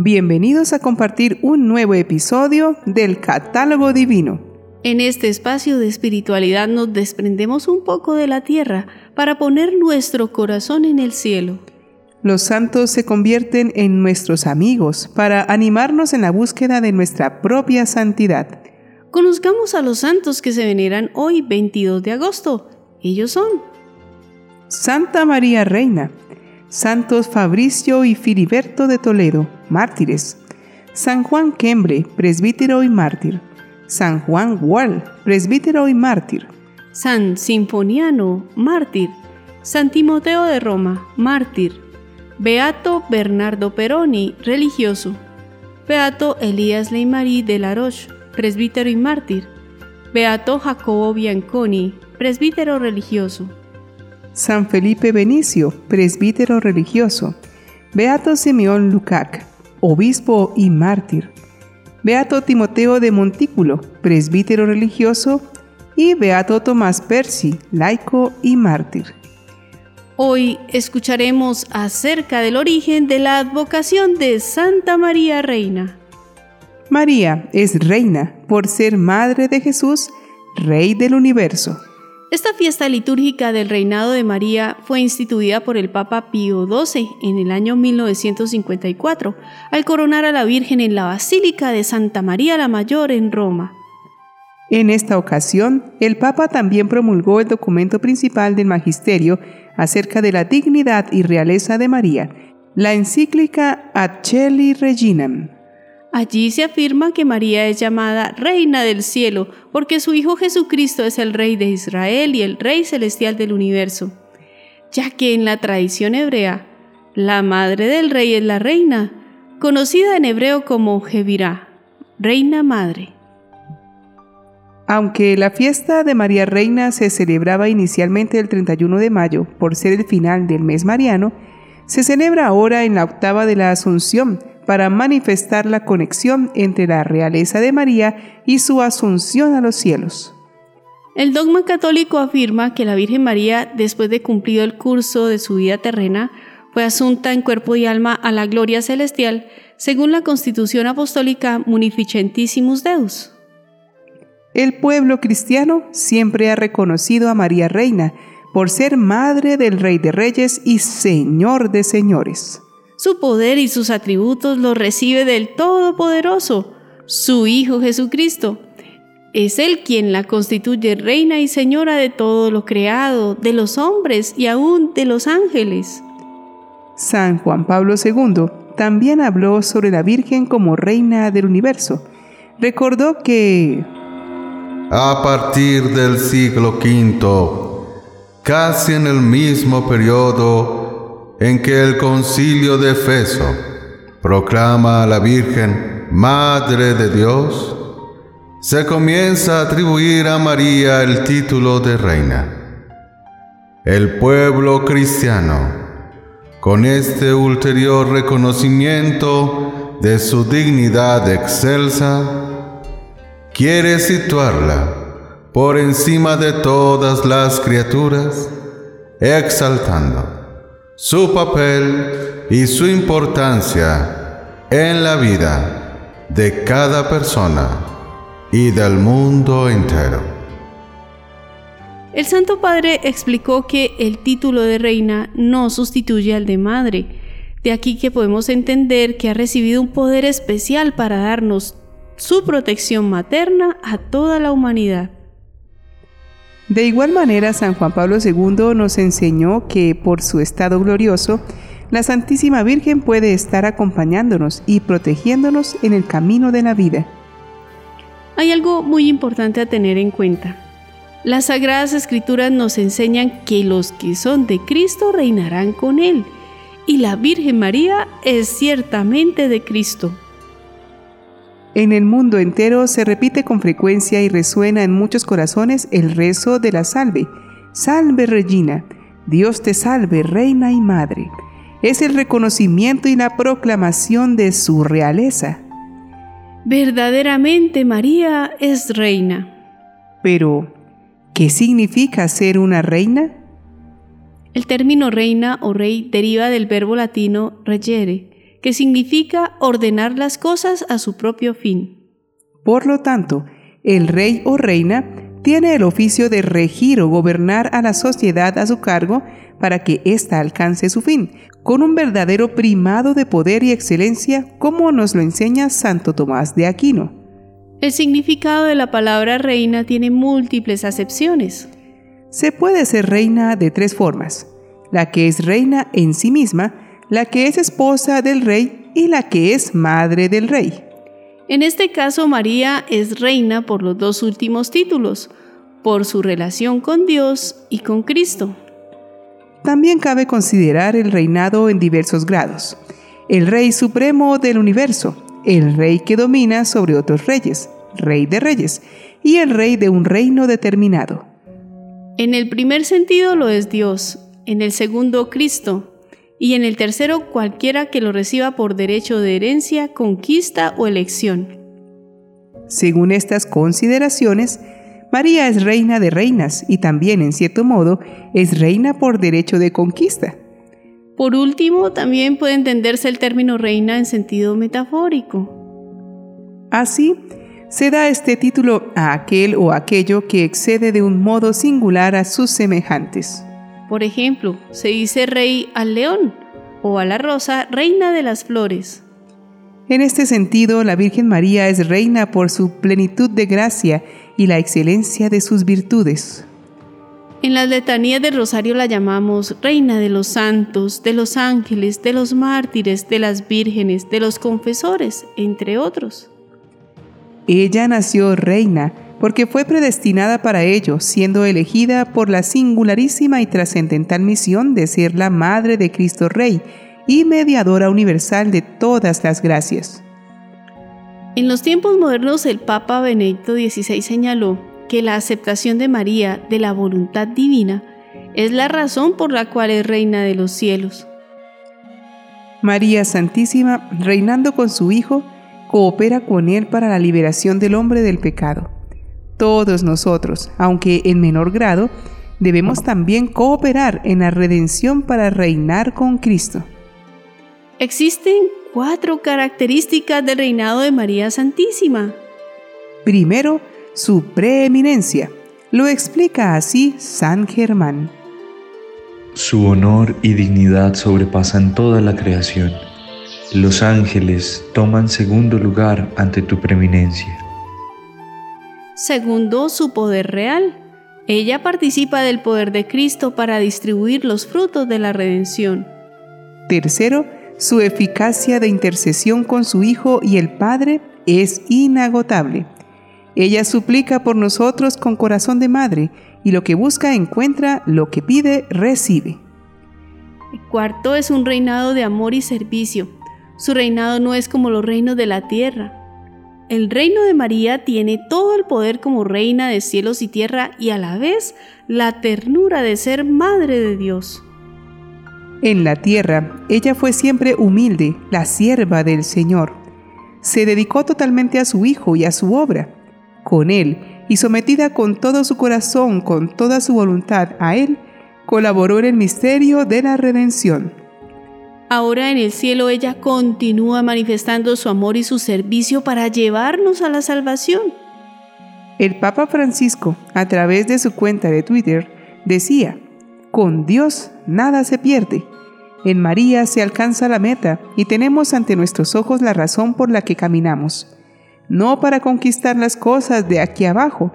Bienvenidos a compartir un nuevo episodio del Catálogo Divino. En este espacio de espiritualidad nos desprendemos un poco de la tierra para poner nuestro corazón en el cielo. Los santos se convierten en nuestros amigos para animarnos en la búsqueda de nuestra propia santidad. Conozcamos a los santos que se veneran hoy 22 de agosto. Ellos son Santa María Reina, Santos Fabricio y Filiberto de Toledo, mártires. San Juan Quembre, presbítero y mártir. San Juan Wall, presbítero y mártir. San Sinfoniano, mártir. San Timoteo de Roma, mártir. Beato Bernardo Peroni, religioso. Beato Elías Leimarí de la Roche, presbítero y mártir. Beato Jacobo Bianconi, presbítero religioso. San Felipe Benicio, presbítero religioso. Beato Simeón Lucac, obispo y mártir. Beato Timoteo de Montículo, presbítero religioso. Y Beato Tomás Persi, laico y mártir. Hoy escucharemos acerca del origen de la advocación de Santa María Reina. María es reina por ser madre de Jesús, Rey del universo. Esta fiesta litúrgica del reinado de María fue instituida por el Papa Pío XII en el año 1954, al coronar a la Virgen en la Basílica de Santa María la Mayor en Roma. En esta ocasión, el Papa también promulgó el documento principal del Magisterio acerca de la dignidad y realeza de María, la encíclica Acheli Reginam. Allí se afirma que María es llamada Reina del Cielo porque su Hijo Jesucristo es el Rey de Israel y el Rey celestial del universo, ya que en la tradición hebrea, la madre del rey es la reina, conocida en hebreo como Jevirá, Reina Madre. Aunque la fiesta de María Reina se celebraba inicialmente el 31 de mayo por ser el final del mes mariano, se celebra ahora en la octava de la Asunción, para manifestar la conexión entre la realeza de María y su asunción a los cielos. El dogma católico afirma que la Virgen María, después de cumplido el curso de su vida terrena, fue asunta en cuerpo y alma a la gloria celestial, según la Constitución Apostólica Munificentissimus Deus. El pueblo cristiano siempre ha reconocido a María Reina por ser madre del Rey de Reyes y Señor de Señores. Su poder y sus atributos los recibe del Todopoderoso, su Hijo Jesucristo. Es Él quien la constituye reina y señora de todo lo creado, de los hombres y aún de los ángeles. San Juan Pablo II también habló sobre la Virgen como reina del universo. Recordó que... A partir del siglo V, casi en el mismo periodo en que el concilio de Efeso proclama a la Virgen Madre de Dios, se comienza a atribuir a María el título de reina. El pueblo cristiano, con este ulterior reconocimiento de su dignidad excelsa, quiere situarla por encima de todas las criaturas, exaltando su papel y su importancia en la vida de cada persona y del mundo entero. El Santo Padre explicó que el título de reina no sustituye al de madre. De aquí que podemos entender que ha recibido un poder especial para darnos su protección materna a toda la humanidad. De igual manera, San Juan Pablo II nos enseñó que por su estado glorioso, la Santísima Virgen puede estar acompañándonos y protegiéndonos en el camino de la vida. Hay algo muy importante a tener en cuenta. Las Sagradas Escrituras nos enseñan que los que son de Cristo reinarán con Él, y la Virgen María es ciertamente de Cristo. En el mundo entero se repite con frecuencia y resuena en muchos corazones el rezo de la salve. Salve Regina, Dios te salve, Reina y Madre. Es el reconocimiento y la proclamación de su realeza. Verdaderamente María es reina. Pero, ¿qué significa ser una reina? El término reina o rey deriva del verbo latino regere, que significa ordenar las cosas a su propio fin. Por lo tanto, el rey o reina tiene el oficio de regir o gobernar a la sociedad a su cargo para que ésta alcance su fin, con un verdadero primado de poder y excelencia, como nos lo enseña Santo Tomás de Aquino. El significado de la palabra reina tiene múltiples acepciones. Se puede ser reina de tres formas, la que es reina en sí misma, la que es esposa del rey y la que es madre del rey. En este caso, María es reina por los dos últimos títulos, por su relación con Dios y con Cristo. También cabe considerar el reinado en diversos grados. El rey supremo del universo, el rey que domina sobre otros reyes, rey de reyes, y el rey de un reino determinado. En el primer sentido lo es Dios, en el segundo Cristo, y en el tercero cualquiera que lo reciba por derecho de herencia, conquista o elección. Según estas consideraciones, María es reina de reinas y también, en cierto modo, es reina por derecho de conquista. Por último, también puede entenderse el término reina en sentido metafórico. Así, se da este título a aquel o aquello que excede de un modo singular a sus semejantes. Por ejemplo, se dice rey al león o a la rosa reina de las flores. En este sentido, la Virgen María es reina por su plenitud de gracia y la excelencia de sus virtudes. En las letanías del rosario la llamamos Reina de los santos, de los ángeles, de los mártires, de las vírgenes, de los confesores, entre otros. Ella nació reina porque fue predestinada para ello, siendo elegida por la singularísima y trascendental misión de ser la Madre de Cristo Rey y mediadora universal de todas las gracias. En los tiempos modernos el Papa Benedicto XVI señaló que la aceptación de María de la voluntad divina es la razón por la cual es reina de los cielos. María Santísima, reinando con su Hijo, coopera con Él para la liberación del hombre del pecado todos nosotros, aunque en menor grado, debemos también cooperar en la redención para reinar con Cristo. Existen cuatro características del reinado de María Santísima. Primero, su preeminencia. Lo explica así San Germán. Su honor y dignidad sobrepasan toda la creación. Los ángeles toman segundo lugar ante tu preeminencia. Segundo, su poder real. Ella participa del poder de Cristo para distribuir los frutos de la redención. Tercero, su eficacia de intercesión con su Hijo y el Padre es inagotable. Ella suplica por nosotros con corazón de madre, y lo que busca encuentra, lo que pide recibe. El cuarto es un reinado de amor y servicio. Su reinado no es como los reinos de la tierra. El reino de María tiene todo el poder como reina de cielos y tierra y a la vez la ternura de ser madre de Dios. En la tierra, ella fue siempre humilde, la sierva del Señor. Se dedicó totalmente a su Hijo y a su obra. Con Él, y sometida con todo su corazón, con toda su voluntad a Él, colaboró en el misterio de la redención. Ahora en el cielo ella continúa manifestando su amor y su servicio para llevarnos a la salvación. El Papa Francisco, a través de su cuenta de Twitter, decía, con Dios nada se pierde. En María se alcanza la meta y tenemos ante nuestros ojos la razón por la que caminamos. No para conquistar las cosas de aquí abajo,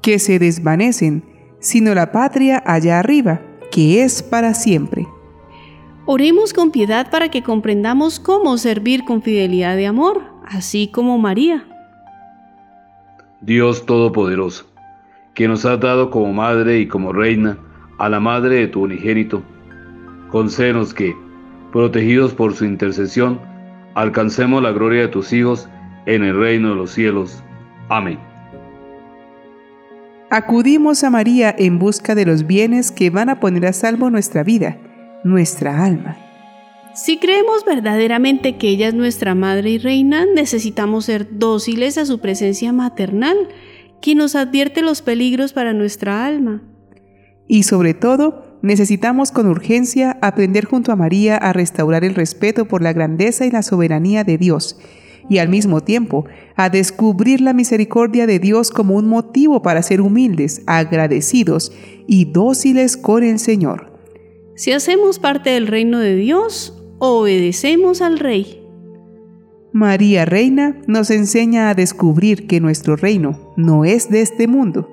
que se desvanecen, sino la patria allá arriba, que es para siempre. Oremos con piedad para que comprendamos cómo servir con fidelidad de amor, así como María. Dios Todopoderoso, que nos has dado como madre y como reina a la madre de tu unigénito, concédenos que, protegidos por su intercesión, alcancemos la gloria de tus hijos en el reino de los cielos. Amén. Acudimos a María en busca de los bienes que van a poner a salvo nuestra vida nuestra alma. Si creemos verdaderamente que ella es nuestra madre y reina, necesitamos ser dóciles a su presencia maternal, que nos advierte los peligros para nuestra alma. Y sobre todo, necesitamos con urgencia aprender junto a María a restaurar el respeto por la grandeza y la soberanía de Dios y al mismo tiempo a descubrir la misericordia de Dios como un motivo para ser humildes, agradecidos y dóciles con el Señor. Si hacemos parte del reino de Dios, obedecemos al Rey. María Reina nos enseña a descubrir que nuestro reino no es de este mundo.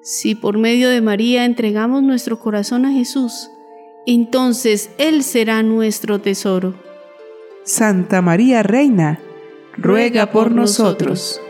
Si por medio de María entregamos nuestro corazón a Jesús, entonces Él será nuestro tesoro. Santa María Reina, ruega por nosotros.